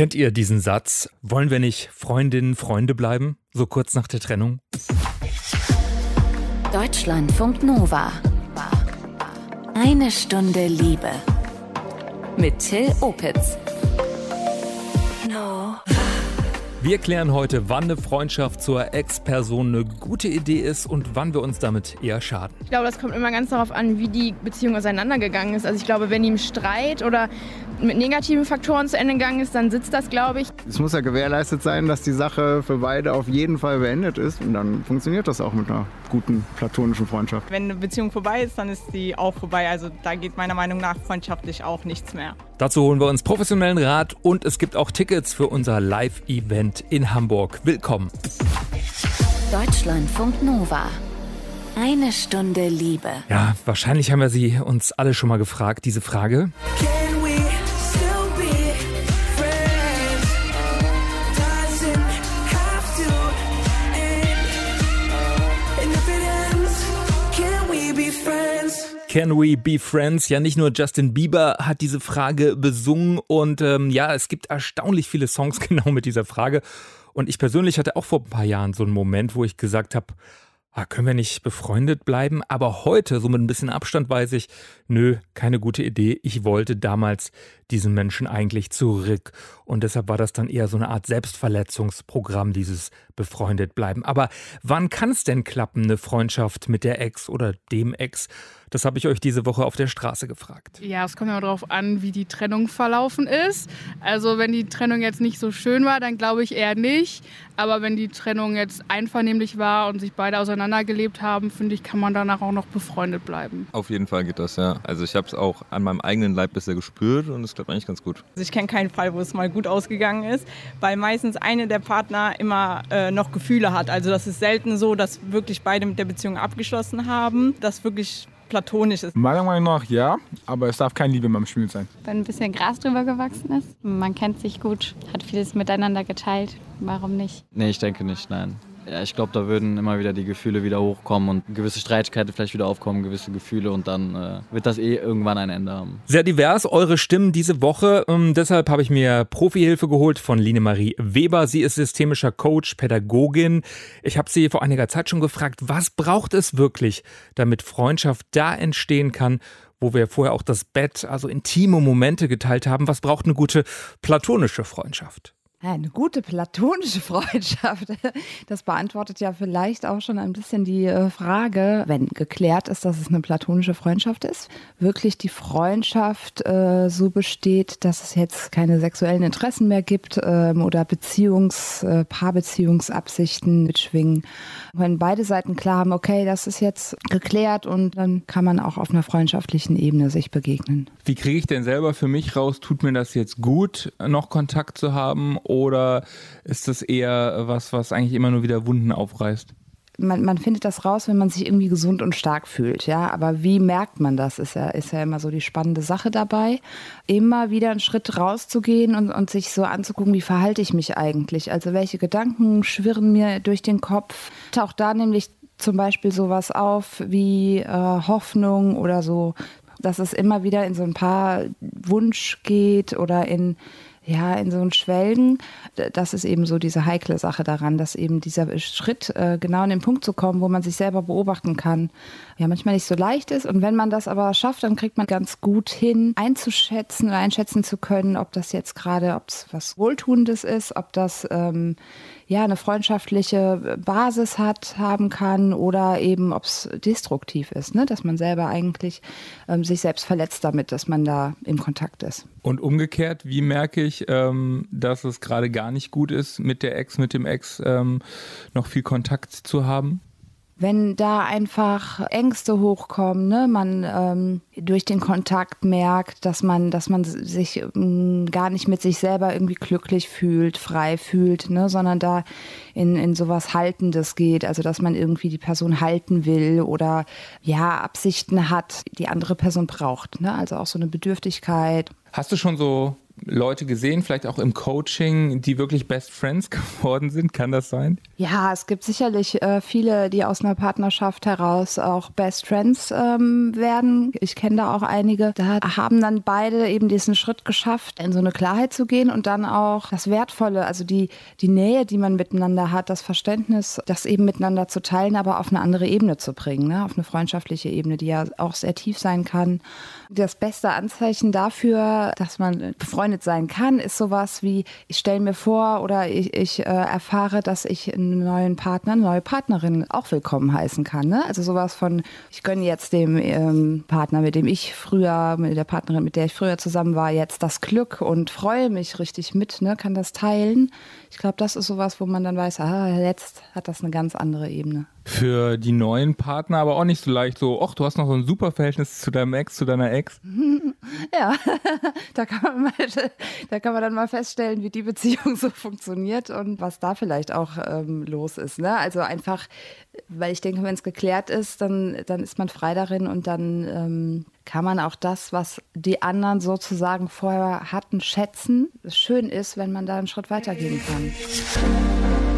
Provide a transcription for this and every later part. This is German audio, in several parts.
Kennt ihr diesen Satz? Wollen wir nicht Freundinnen, Freunde bleiben? So kurz nach der Trennung? Deutschlandfunk Nova. Eine Stunde Liebe. Mit Till Opitz. Wir klären heute, wann eine Freundschaft zur Ex-Person eine gute Idee ist und wann wir uns damit eher schaden. Ich glaube, das kommt immer ganz darauf an, wie die Beziehung auseinandergegangen ist. Also ich glaube, wenn die im Streit oder mit negativen Faktoren zu Ende gegangen ist, dann sitzt das, glaube ich. Es muss ja gewährleistet sein, dass die Sache für beide auf jeden Fall beendet ist. Und dann funktioniert das auch mit einer guten platonischen Freundschaft. Wenn eine Beziehung vorbei ist, dann ist die auch vorbei. Also da geht meiner Meinung nach freundschaftlich auch nichts mehr. Dazu holen wir uns professionellen Rat und es gibt auch Tickets für unser Live-Event in Hamburg. Willkommen. Deutschlandfunk Nova. Eine Stunde Liebe. Ja, wahrscheinlich haben wir sie uns alle schon mal gefragt, diese Frage. Can Can we be friends? Ja, nicht nur Justin Bieber hat diese Frage besungen und ähm, ja, es gibt erstaunlich viele Songs genau mit dieser Frage. Und ich persönlich hatte auch vor ein paar Jahren so einen Moment, wo ich gesagt habe, ah, können wir nicht befreundet bleiben? Aber heute, so mit ein bisschen Abstand, weiß ich, nö, keine gute Idee. Ich wollte damals diesen Menschen eigentlich zurück. Und deshalb war das dann eher so eine Art Selbstverletzungsprogramm, dieses befreundet bleiben. Aber wann kann es denn klappen, eine Freundschaft mit der Ex oder dem Ex? Das habe ich euch diese Woche auf der Straße gefragt. Ja, es kommt immer darauf an, wie die Trennung verlaufen ist. Also wenn die Trennung jetzt nicht so schön war, dann glaube ich eher nicht. Aber wenn die Trennung jetzt einvernehmlich war und sich beide auseinandergelebt haben, finde ich, kann man danach auch noch befreundet bleiben. Auf jeden Fall geht das, ja. Also ich habe es auch an meinem eigenen Leib bisher gespürt und es klappt eigentlich ganz gut. Also ich kenne keinen Fall, wo es mal gut ausgegangen ist, weil meistens eine der Partner immer äh, noch Gefühle hat. Also das ist selten so, dass wirklich beide mit der Beziehung abgeschlossen haben. Das wirklich platonisch ist. Meiner Meinung nach ja, aber es darf keine Liebe mehr im Spiel sein. wenn ein bisschen Gras drüber gewachsen ist. Man kennt sich gut, hat vieles miteinander geteilt. Warum nicht? Nee, ich denke nicht, nein. Ja, ich glaube, da würden immer wieder die Gefühle wieder hochkommen und gewisse Streitigkeiten vielleicht wieder aufkommen, gewisse Gefühle und dann äh, wird das eh irgendwann ein Ende haben. Sehr divers eure Stimmen diese Woche. Ähm, deshalb habe ich mir Profihilfe geholt von Line Marie Weber. Sie ist systemischer Coach, Pädagogin. Ich habe sie vor einiger Zeit schon gefragt, was braucht es wirklich, damit Freundschaft da entstehen kann, wo wir vorher auch das Bett, also intime Momente geteilt haben. Was braucht eine gute platonische Freundschaft? Ja, Eine gute platonische Freundschaft, das beantwortet ja vielleicht auch schon ein bisschen die äh, Frage, wenn geklärt ist, dass es eine platonische Freundschaft ist, wirklich die Freundschaft äh, so besteht, dass es jetzt keine sexuellen Interessen mehr gibt ähm, oder Beziehungs-, äh, Paarbeziehungsabsichten mitschwingen. Wenn beide Seiten klar haben, okay, das ist jetzt geklärt und dann kann man auch auf einer freundschaftlichen Ebene sich begegnen. Wie kriege ich denn selber für mich raus, tut mir das jetzt gut, noch Kontakt zu haben oder ist das eher was, was eigentlich immer nur wieder Wunden aufreißt? man, man findet das raus, wenn man sich irgendwie gesund und stark fühlt, ja. Aber wie merkt man das? Ist ja, ist ja immer so die spannende Sache dabei. Immer wieder einen Schritt rauszugehen und, und sich so anzugucken, wie verhalte ich mich eigentlich? Also welche Gedanken schwirren mir durch den Kopf? Taucht da nämlich zum Beispiel sowas auf wie äh, Hoffnung oder so, dass es immer wieder in so ein paar Wunsch geht oder in ja, in so ein Schwelgen, das ist eben so diese heikle Sache daran, dass eben dieser Schritt, äh, genau an den Punkt zu kommen, wo man sich selber beobachten kann, ja, manchmal nicht so leicht ist. Und wenn man das aber schafft, dann kriegt man ganz gut hin, einzuschätzen oder einschätzen zu können, ob das jetzt gerade, ob es was Wohltuendes ist, ob das ähm, ja eine freundschaftliche Basis hat, haben kann oder eben, ob es destruktiv ist, ne? dass man selber eigentlich ähm, sich selbst verletzt damit, dass man da im Kontakt ist. Und umgekehrt, wie merke ich, ähm, dass es gerade gar nicht gut ist, mit der Ex, mit dem Ex ähm, noch viel Kontakt zu haben? wenn da einfach Ängste hochkommen, ne, man ähm, durch den Kontakt merkt, dass man, dass man sich ähm, gar nicht mit sich selber irgendwie glücklich fühlt, frei fühlt, ne, sondern da in, in sowas Haltendes geht, also dass man irgendwie die Person halten will oder ja, Absichten hat, die andere Person braucht, ne, also auch so eine Bedürftigkeit. Hast du schon so Leute gesehen, vielleicht auch im Coaching, die wirklich Best Friends geworden sind. Kann das sein? Ja, es gibt sicherlich äh, viele, die aus einer Partnerschaft heraus auch Best Friends ähm, werden. Ich kenne da auch einige. Da haben dann beide eben diesen Schritt geschafft, in so eine Klarheit zu gehen und dann auch das Wertvolle, also die, die Nähe, die man miteinander hat, das Verständnis, das eben miteinander zu teilen, aber auf eine andere Ebene zu bringen, ne? auf eine freundschaftliche Ebene, die ja auch sehr tief sein kann. Das beste Anzeichen dafür, dass man befreundet sein kann, ist sowas wie, ich stelle mir vor oder ich, ich äh, erfahre, dass ich einen neuen Partner, eine neue Partnerin auch willkommen heißen kann. Ne? Also sowas von, ich gönne jetzt dem ähm, Partner, mit dem ich früher, mit der Partnerin, mit der ich früher zusammen war, jetzt das Glück und freue mich richtig mit, ne? kann das teilen. Ich glaube, das ist sowas, wo man dann weiß, ah, jetzt hat das eine ganz andere Ebene. Für die neuen Partner aber auch nicht so leicht so, ach, du hast noch so ein super Verhältnis zu deinem Ex, zu deiner Ex. Ja, da kann, man mal, da kann man dann mal feststellen, wie die Beziehung so funktioniert und was da vielleicht auch ähm, los ist. Ne? Also einfach, weil ich denke, wenn es geklärt ist, dann, dann ist man frei darin und dann ähm, kann man auch das, was die anderen sozusagen vorher hatten, schätzen. Schön ist, wenn man da einen Schritt weitergehen kann.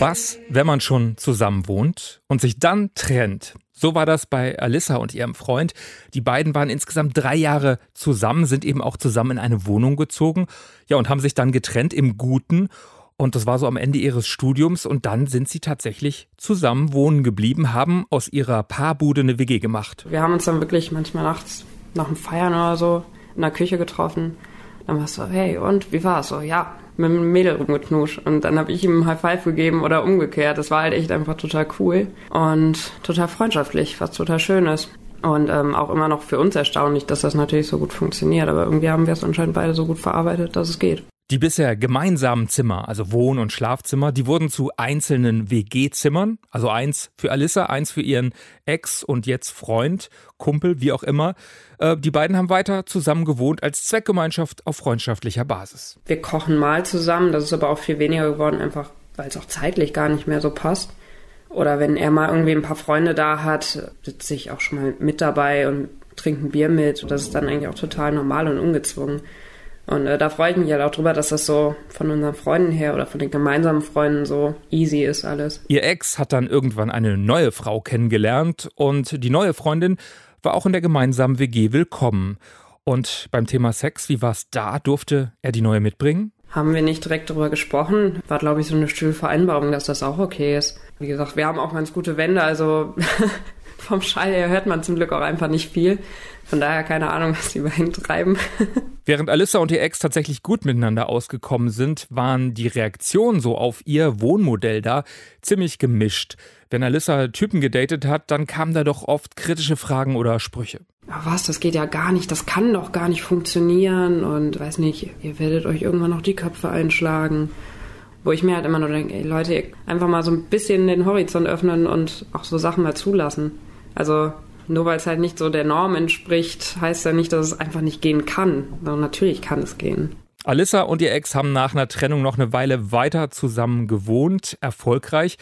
Was, wenn man schon zusammen wohnt und sich dann trennt? So war das bei Alissa und ihrem Freund. Die beiden waren insgesamt drei Jahre zusammen, sind eben auch zusammen in eine Wohnung gezogen, ja, und haben sich dann getrennt im Guten. Und das war so am Ende ihres Studiums und dann sind sie tatsächlich zusammen wohnen geblieben, haben aus ihrer Paarbude eine WG gemacht. Wir haben uns dann wirklich manchmal nachts nach dem Feiern oder so in der Küche getroffen. Dann war es so, hey, und wie war's? So, ja, mit einem Mädel rumgeknutscht. Und dann habe ich ihm ein High Five gegeben oder umgekehrt. Das war halt echt einfach total cool und total freundschaftlich, was total schön ist. Und ähm, auch immer noch für uns erstaunlich, dass das natürlich so gut funktioniert. Aber irgendwie haben wir es anscheinend beide so gut verarbeitet, dass es geht. Die bisher gemeinsamen Zimmer, also Wohn- und Schlafzimmer, die wurden zu einzelnen WG-Zimmern. Also eins für Alissa, eins für ihren Ex und jetzt Freund, Kumpel, wie auch immer. Äh, die beiden haben weiter zusammen gewohnt als Zweckgemeinschaft auf freundschaftlicher Basis. Wir kochen mal zusammen, das ist aber auch viel weniger geworden, einfach weil es auch zeitlich gar nicht mehr so passt. Oder wenn er mal irgendwie ein paar Freunde da hat, sitze ich auch schon mal mit dabei und trinke ein Bier mit. Das ist dann eigentlich auch total normal und ungezwungen. Und äh, da freue ich mich halt auch drüber, dass das so von unseren Freunden her oder von den gemeinsamen Freunden so easy ist alles. Ihr Ex hat dann irgendwann eine neue Frau kennengelernt und die neue Freundin war auch in der gemeinsamen WG willkommen. Und beim Thema Sex, wie war es da? Durfte er die neue mitbringen? Haben wir nicht direkt drüber gesprochen. War, glaube ich, so eine stille Vereinbarung, dass das auch okay ist. Wie gesagt, wir haben auch ganz gute Wände, also vom Schall her hört man zum Glück auch einfach nicht viel. Von daher keine Ahnung, was die beiden treiben. Während Alissa und ihr Ex tatsächlich gut miteinander ausgekommen sind, waren die Reaktionen so auf ihr Wohnmodell da ziemlich gemischt. Wenn Alissa Typen gedatet hat, dann kamen da doch oft kritische Fragen oder Sprüche. Was, das geht ja gar nicht, das kann doch gar nicht funktionieren und weiß nicht, ihr werdet euch irgendwann noch die Köpfe einschlagen. Wo ich mir halt immer nur denke, ey Leute, einfach mal so ein bisschen den Horizont öffnen und auch so Sachen mal zulassen. Also nur weil es halt nicht so der Norm entspricht, heißt ja nicht, dass es einfach nicht gehen kann. Sondern natürlich kann es gehen. Alissa und ihr Ex haben nach einer Trennung noch eine Weile weiter zusammen gewohnt, erfolgreich.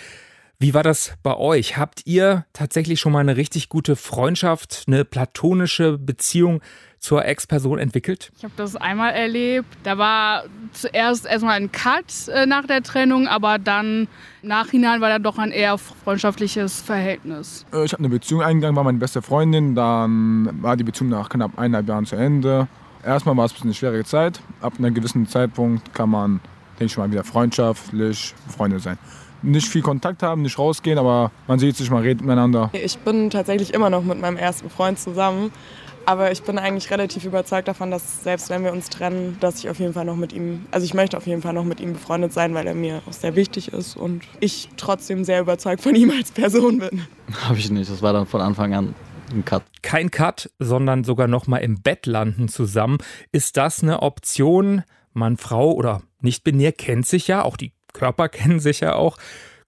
Wie war das bei euch? Habt ihr tatsächlich schon mal eine richtig gute Freundschaft, eine platonische Beziehung zur Ex-Person entwickelt? Ich habe das einmal erlebt. Da war zuerst erstmal ein Cut äh, nach der Trennung, aber dann im Nachhinein war da doch ein eher freundschaftliches Verhältnis. Äh, Ich habe eine Beziehung eingegangen, war meine beste Freundin. Dann war die Beziehung nach knapp eineinhalb Jahren zu Ende. Erstmal war es ein bisschen eine schwierige Zeit. Ab einem gewissen Zeitpunkt kann man, denke ich mal, wieder freundschaftlich Freunde sein. Nicht viel Kontakt haben, nicht rausgehen, aber man sieht sich, man redet miteinander. Ich bin tatsächlich immer noch mit meinem ersten Freund zusammen. Aber ich bin eigentlich relativ überzeugt davon, dass selbst wenn wir uns trennen, dass ich auf jeden Fall noch mit ihm, also ich möchte auf jeden Fall noch mit ihm befreundet sein, weil er mir auch sehr wichtig ist und ich trotzdem sehr überzeugt von ihm als Person bin. Habe ich nicht. Das war dann von Anfang an ein Cut. Kein Cut, sondern sogar noch mal im Bett landen zusammen. Ist das eine Option? Mann, Frau oder nicht binär kennt sich ja, auch die Körper kennen sich ja auch.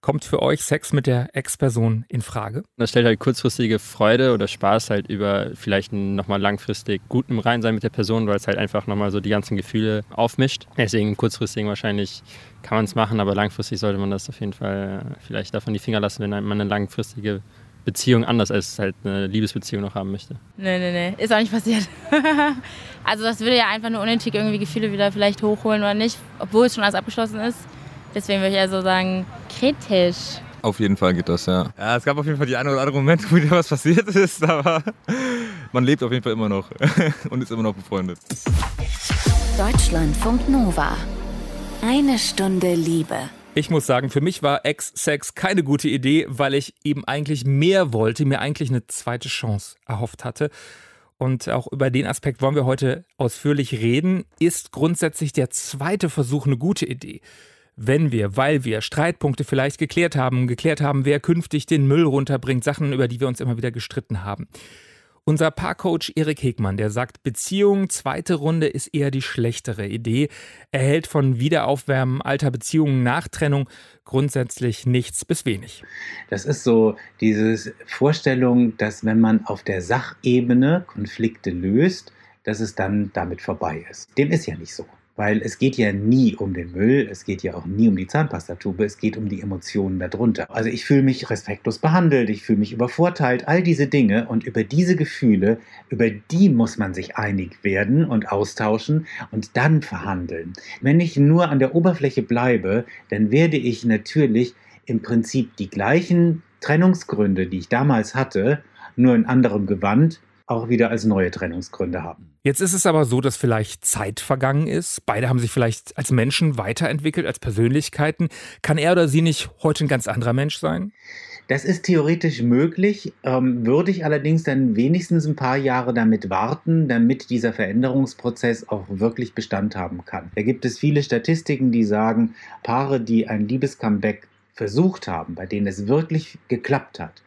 Kommt für euch Sex mit der Ex-Person in Frage? Das stellt halt kurzfristige Freude oder Spaß halt über vielleicht nochmal langfristig gutem Reinsein mit der Person, weil es halt einfach nochmal so die ganzen Gefühle aufmischt. Deswegen kurzfristig wahrscheinlich kann man es machen, aber langfristig sollte man das auf jeden Fall vielleicht davon die Finger lassen, wenn man eine langfristige Beziehung anders als halt eine Liebesbeziehung noch haben möchte. Nee, nee, nee, ist auch nicht passiert. also das würde ja einfach nur unnötig irgendwie Gefühle wieder vielleicht hochholen oder nicht, obwohl es schon alles abgeschlossen ist. Deswegen würde ich also sagen, kritisch. Auf jeden Fall geht das, ja. Ja, es gab auf jeden Fall die eine oder andere Momente, wo wieder was passiert ist, aber man lebt auf jeden Fall immer noch und ist immer noch befreundet. Deutschlandfunk Nova. Eine Stunde Liebe. Ich muss sagen, für mich war Ex-Sex keine gute Idee, weil ich eben eigentlich mehr wollte, mir eigentlich eine zweite Chance erhofft hatte. Und auch über den Aspekt wollen wir heute ausführlich reden. Ist grundsätzlich der zweite Versuch eine gute Idee? Wenn wir, weil wir Streitpunkte vielleicht geklärt haben, geklärt haben, wer künftig den Müll runterbringt, Sachen, über die wir uns immer wieder gestritten haben. Unser Paarcoach Erik Hegmann, der sagt, Beziehung, zweite Runde ist eher die schlechtere Idee. Er hält von Wiederaufwärmen alter Beziehungen nach Trennung grundsätzlich nichts bis wenig. Das ist so diese Vorstellung, dass wenn man auf der Sachebene Konflikte löst, dass es dann damit vorbei ist. Dem ist ja nicht so weil es geht ja nie um den Müll, es geht ja auch nie um die Zahnpastatube, es geht um die Emotionen darunter. Also ich fühle mich respektlos behandelt, ich fühle mich übervorteilt, all diese Dinge und über diese Gefühle, über die muss man sich einig werden und austauschen und dann verhandeln. Wenn ich nur an der Oberfläche bleibe, dann werde ich natürlich im Prinzip die gleichen Trennungsgründe, die ich damals hatte, nur in anderem Gewand auch wieder als neue Trennungsgründe haben. Jetzt ist es aber so, dass vielleicht Zeit vergangen ist. Beide haben sich vielleicht als Menschen weiterentwickelt, als Persönlichkeiten. Kann er oder sie nicht heute ein ganz anderer Mensch sein? Das ist theoretisch möglich, ähm, würde ich allerdings dann wenigstens ein paar Jahre damit warten, damit dieser Veränderungsprozess auch wirklich Bestand haben kann. Da gibt es viele Statistiken, die sagen, Paare, die ein Liebescomeback versucht haben, bei denen es wirklich geklappt hat,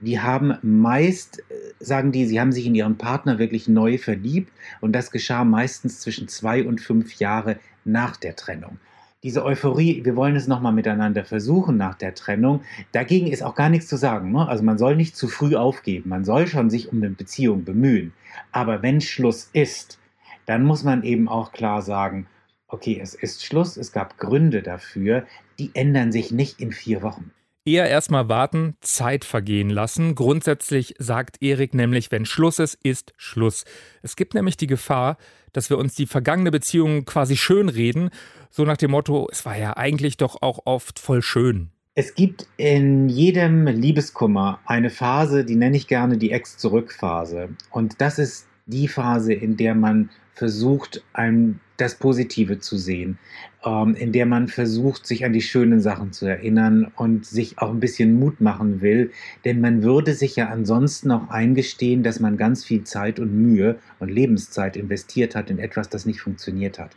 die haben meist, äh, sagen die, sie haben sich in ihren Partner wirklich neu verliebt und das geschah meistens zwischen zwei und fünf Jahre nach der Trennung. Diese Euphorie, wir wollen es nochmal miteinander versuchen nach der Trennung, dagegen ist auch gar nichts zu sagen. Ne? Also man soll nicht zu früh aufgeben, man soll schon sich um eine Beziehung bemühen. Aber wenn Schluss ist, dann muss man eben auch klar sagen, okay, es ist Schluss, es gab Gründe dafür, die ändern sich nicht in vier Wochen. Eher erstmal warten, Zeit vergehen lassen. Grundsätzlich sagt Erik nämlich, wenn Schluss ist, ist Schluss. Es gibt nämlich die Gefahr, dass wir uns die vergangene Beziehung quasi schönreden, so nach dem Motto, es war ja eigentlich doch auch oft voll schön. Es gibt in jedem Liebeskummer eine Phase, die nenne ich gerne die Ex-Zurück-Phase. Und das ist die Phase, in der man versucht, ein, das Positive zu sehen, ähm, in der man versucht, sich an die schönen Sachen zu erinnern und sich auch ein bisschen Mut machen will. Denn man würde sich ja ansonsten auch eingestehen, dass man ganz viel Zeit und Mühe und Lebenszeit investiert hat in etwas, das nicht funktioniert hat.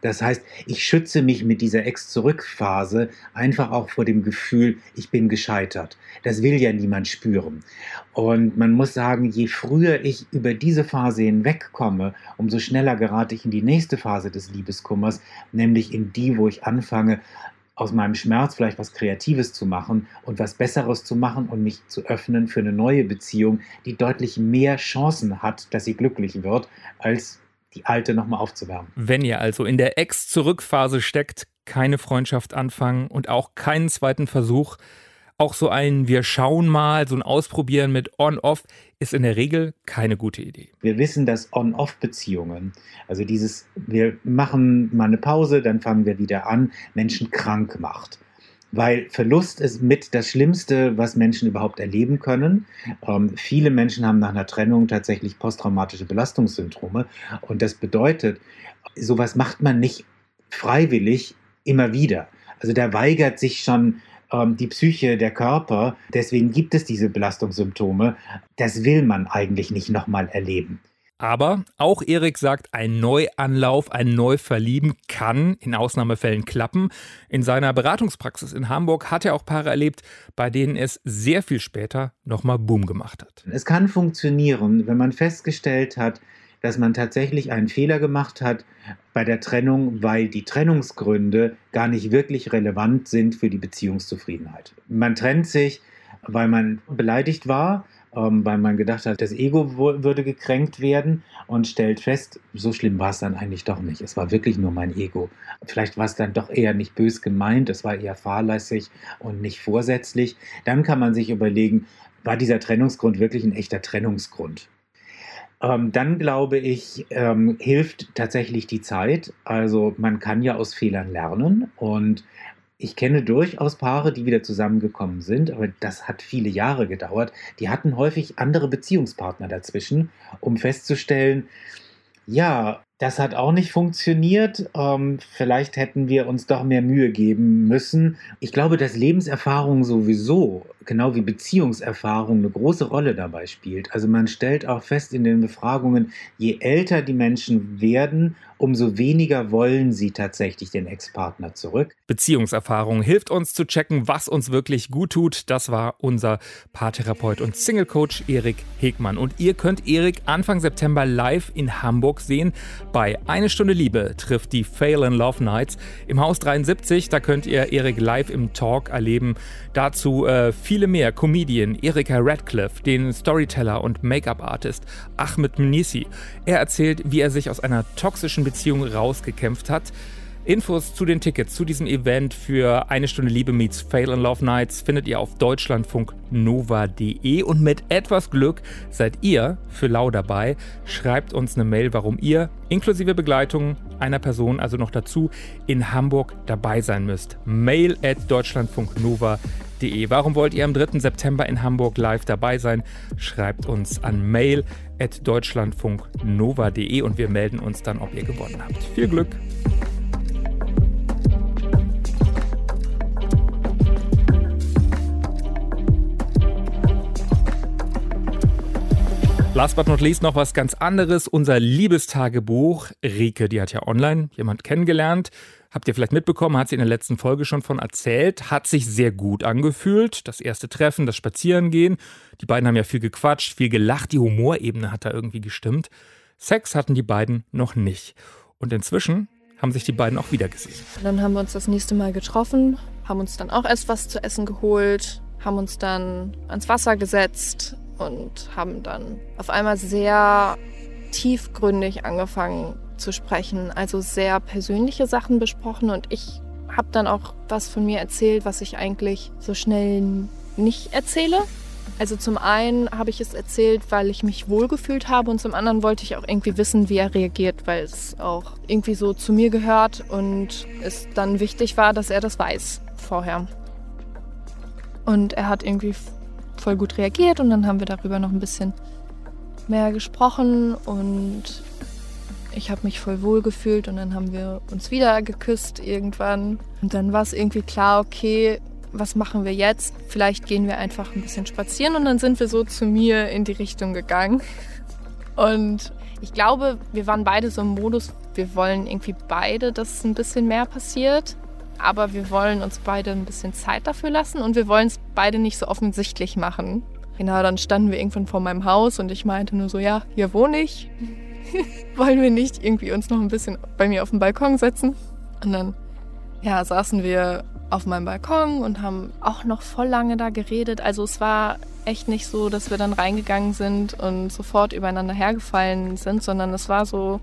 Das heißt, ich schütze mich mit dieser Ex-Zurück-Phase einfach auch vor dem Gefühl, ich bin gescheitert. Das will ja niemand spüren. Und man muss sagen, je früher ich über diese Phase hinwegkomme, umso schneller gerate ich in die nächste Phase des Liebeskummers, nämlich in die, wo ich anfange, aus meinem Schmerz vielleicht was Kreatives zu machen und was Besseres zu machen und mich zu öffnen für eine neue Beziehung, die deutlich mehr Chancen hat, dass sie glücklich wird, als die alte nochmal aufzuwärmen. Wenn ihr also in der Ex-Zurück-Phase steckt, keine Freundschaft anfangen und auch keinen zweiten Versuch, auch so ein Wir schauen mal, so ein Ausprobieren mit On-Off ist in der Regel keine gute Idee. Wir wissen, dass On-Off-Beziehungen, also dieses, wir machen mal eine Pause, dann fangen wir wieder an, Menschen krank macht weil Verlust ist mit das Schlimmste, was Menschen überhaupt erleben können. Ähm, viele Menschen haben nach einer Trennung tatsächlich posttraumatische Belastungssyndrome und das bedeutet, sowas macht man nicht freiwillig immer wieder. Also da weigert sich schon ähm, die Psyche, der Körper. Deswegen gibt es diese Belastungssymptome. Das will man eigentlich nicht nochmal erleben. Aber auch Erik sagt, ein Neuanlauf, ein Neuverlieben kann in Ausnahmefällen klappen. In seiner Beratungspraxis in Hamburg hat er auch Paare erlebt, bei denen es sehr viel später nochmal Boom gemacht hat. Es kann funktionieren, wenn man festgestellt hat, dass man tatsächlich einen Fehler gemacht hat bei der Trennung, weil die Trennungsgründe gar nicht wirklich relevant sind für die Beziehungszufriedenheit. Man trennt sich, weil man beleidigt war, ähm, weil man gedacht hat, das Ego würde gekränkt werden und stellt fest, so schlimm war es dann eigentlich doch nicht. Es war wirklich nur mein Ego. Vielleicht war es dann doch eher nicht bös gemeint, es war eher fahrlässig und nicht vorsätzlich. Dann kann man sich überlegen, war dieser Trennungsgrund wirklich ein echter Trennungsgrund? Ähm, dann glaube ich, ähm, hilft tatsächlich die Zeit. Also man kann ja aus Fehlern lernen und ich kenne durchaus Paare, die wieder zusammengekommen sind, aber das hat viele Jahre gedauert. Die hatten häufig andere Beziehungspartner dazwischen, um festzustellen, ja, das hat auch nicht funktioniert. Ähm, vielleicht hätten wir uns doch mehr Mühe geben müssen. Ich glaube, dass Lebenserfahrung sowieso, genau wie Beziehungserfahrung, eine große Rolle dabei spielt. Also man stellt auch fest in den Befragungen, je älter die Menschen werden, umso weniger wollen sie tatsächlich den Ex-Partner zurück. Beziehungserfahrung hilft uns zu checken, was uns wirklich gut tut. Das war unser Paartherapeut und Single-Coach Erik Hegmann. Und ihr könnt Erik Anfang September live in Hamburg sehen. Bei Eine Stunde Liebe trifft die Fail in Love Nights im Haus 73. Da könnt ihr Erik live im Talk erleben. Dazu äh, viele mehr. Comedian Erika Radcliffe, den Storyteller und Make-up-Artist Ahmed Mnisi. Er erzählt, wie er sich aus einer toxischen Beziehung rausgekämpft hat. Infos zu den Tickets zu diesem Event für eine Stunde Liebe meets Fail in Love Nights findet ihr auf deutschlandfunknova.de und mit etwas Glück seid ihr für Lau dabei. Schreibt uns eine Mail, warum ihr inklusive Begleitung einer Person, also noch dazu, in Hamburg dabei sein müsst. Mail at deutschlandfunknova.de. Warum wollt ihr am 3. September in Hamburg live dabei sein? Schreibt uns an mail at deutschlandfunknova.de und wir melden uns dann, ob ihr gewonnen habt. Viel Glück! Last but not least noch was ganz anderes. Unser Liebestagebuch. Rike, die hat ja online jemand kennengelernt. Habt ihr vielleicht mitbekommen, hat sie in der letzten Folge schon von erzählt. Hat sich sehr gut angefühlt. Das erste Treffen, das Spazierengehen. Die beiden haben ja viel gequatscht, viel gelacht. Die Humorebene hat da irgendwie gestimmt. Sex hatten die beiden noch nicht. Und inzwischen haben sich die beiden auch wieder gesehen. Dann haben wir uns das nächste Mal getroffen, haben uns dann auch erst was zu essen geholt, haben uns dann ans Wasser gesetzt und haben dann auf einmal sehr tiefgründig angefangen zu sprechen, also sehr persönliche Sachen besprochen und ich habe dann auch was von mir erzählt, was ich eigentlich so schnell nicht erzähle. Also zum einen habe ich es erzählt, weil ich mich wohlgefühlt habe und zum anderen wollte ich auch irgendwie wissen, wie er reagiert, weil es auch irgendwie so zu mir gehört und es dann wichtig war, dass er das weiß vorher. Und er hat irgendwie voll gut reagiert und dann haben wir darüber noch ein bisschen mehr gesprochen und ich habe mich voll wohl gefühlt und dann haben wir uns wieder geküsst irgendwann und dann war es irgendwie klar, okay, was machen wir jetzt? Vielleicht gehen wir einfach ein bisschen spazieren und dann sind wir so zu mir in die Richtung gegangen. Und ich glaube, wir waren beide so im Modus, wir wollen irgendwie beide, dass ein bisschen mehr passiert. Aber wir wollen uns beide ein bisschen Zeit dafür lassen und wir wollen es beide nicht so offensichtlich machen. Genau, dann standen wir irgendwann vor meinem Haus und ich meinte nur so, ja, hier wohne ich. wollen wir nicht irgendwie uns noch ein bisschen bei mir auf den Balkon setzen? Und dann, ja, saßen wir auf meinem Balkon und haben auch noch voll lange da geredet. Also es war echt nicht so, dass wir dann reingegangen sind und sofort übereinander hergefallen sind, sondern es war so,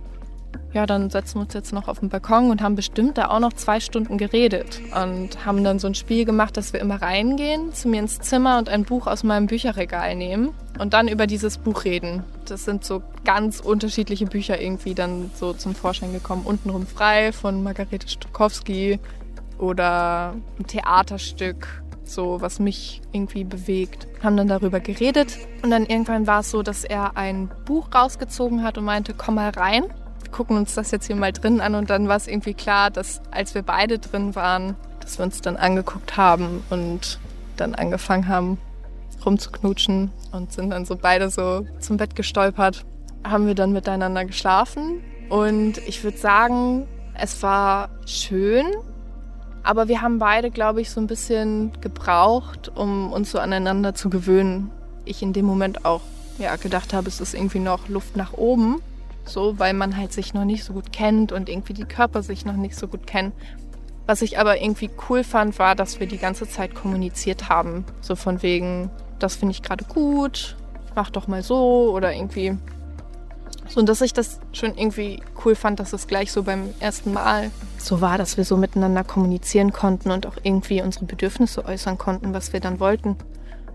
ja, dann setzen wir uns jetzt noch auf den Balkon und haben bestimmt da auch noch zwei Stunden geredet und haben dann so ein Spiel gemacht, dass wir immer reingehen, zu mir ins Zimmer und ein Buch aus meinem Bücherregal nehmen und dann über dieses Buch reden. Das sind so ganz unterschiedliche Bücher irgendwie dann so zum Vorschein gekommen. Untenrum frei von Margarete Stokowski oder ein Theaterstück, so was mich irgendwie bewegt. Haben dann darüber geredet und dann irgendwann war es so, dass er ein Buch rausgezogen hat und meinte, komm mal rein gucken uns das jetzt hier mal drin an und dann war es irgendwie klar, dass als wir beide drin waren, dass wir uns dann angeguckt haben und dann angefangen haben rumzuknutschen und sind dann so beide so zum Bett gestolpert. Haben wir dann miteinander geschlafen und ich würde sagen, es war schön, aber wir haben beide, glaube ich, so ein bisschen gebraucht, um uns so aneinander zu gewöhnen. Ich in dem Moment auch ja, gedacht habe, es ist irgendwie noch Luft nach oben. So, weil man halt sich noch nicht so gut kennt und irgendwie die Körper sich noch nicht so gut kennen. Was ich aber irgendwie cool fand, war, dass wir die ganze Zeit kommuniziert haben. So von wegen, das finde ich gerade gut, mach doch mal so oder irgendwie. So, und dass ich das schon irgendwie cool fand, dass es gleich so beim ersten Mal so war, dass wir so miteinander kommunizieren konnten und auch irgendwie unsere Bedürfnisse äußern konnten, was wir dann wollten.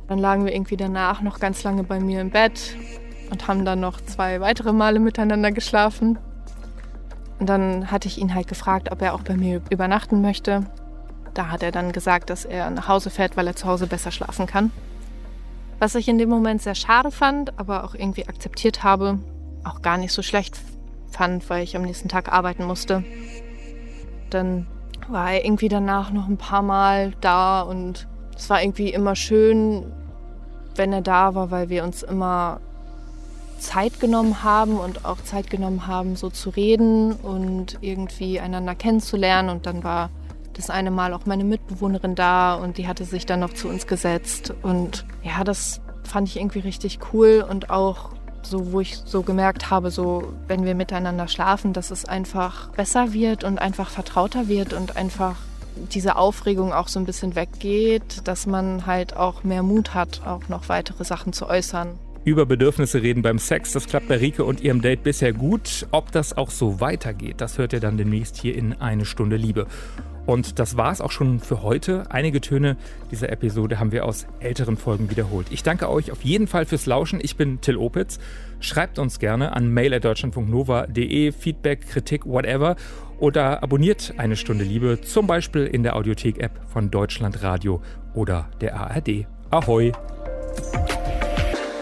Dann lagen wir irgendwie danach noch ganz lange bei mir im Bett und haben dann noch zwei weitere Male miteinander geschlafen. Und dann hatte ich ihn halt gefragt, ob er auch bei mir übernachten möchte. Da hat er dann gesagt, dass er nach Hause fährt, weil er zu Hause besser schlafen kann. Was ich in dem Moment sehr schade fand, aber auch irgendwie akzeptiert habe, auch gar nicht so schlecht fand, weil ich am nächsten Tag arbeiten musste. Dann war er irgendwie danach noch ein paar Mal da und es war irgendwie immer schön, wenn er da war, weil wir uns immer Zeit genommen haben und auch Zeit genommen haben, so zu reden und irgendwie einander kennenzulernen. Und dann war das eine Mal auch meine Mitbewohnerin da und die hatte sich dann noch zu uns gesetzt. Und ja, das fand ich irgendwie richtig cool und auch so, wo ich so gemerkt habe, so wenn wir miteinander schlafen, dass es einfach besser wird und einfach vertrauter wird und einfach diese Aufregung auch so ein bisschen weggeht, dass man halt auch mehr Mut hat, auch noch weitere Sachen zu äußern über Bedürfnisse reden beim Sex. Das klappt bei Rike und ihrem Date bisher gut. Ob das auch so weitergeht, das hört ihr dann demnächst hier in Eine Stunde Liebe. Und das war es auch schon für heute. Einige Töne dieser Episode haben wir aus älteren Folgen wiederholt. Ich danke euch auf jeden Fall fürs Lauschen. Ich bin Till Opitz. Schreibt uns gerne an mail.deutschlandfunknova.de, Feedback, Kritik, whatever. Oder abonniert eine Stunde Liebe, zum Beispiel in der Audiothek-App von Deutschlandradio oder der ARD. Ahoi!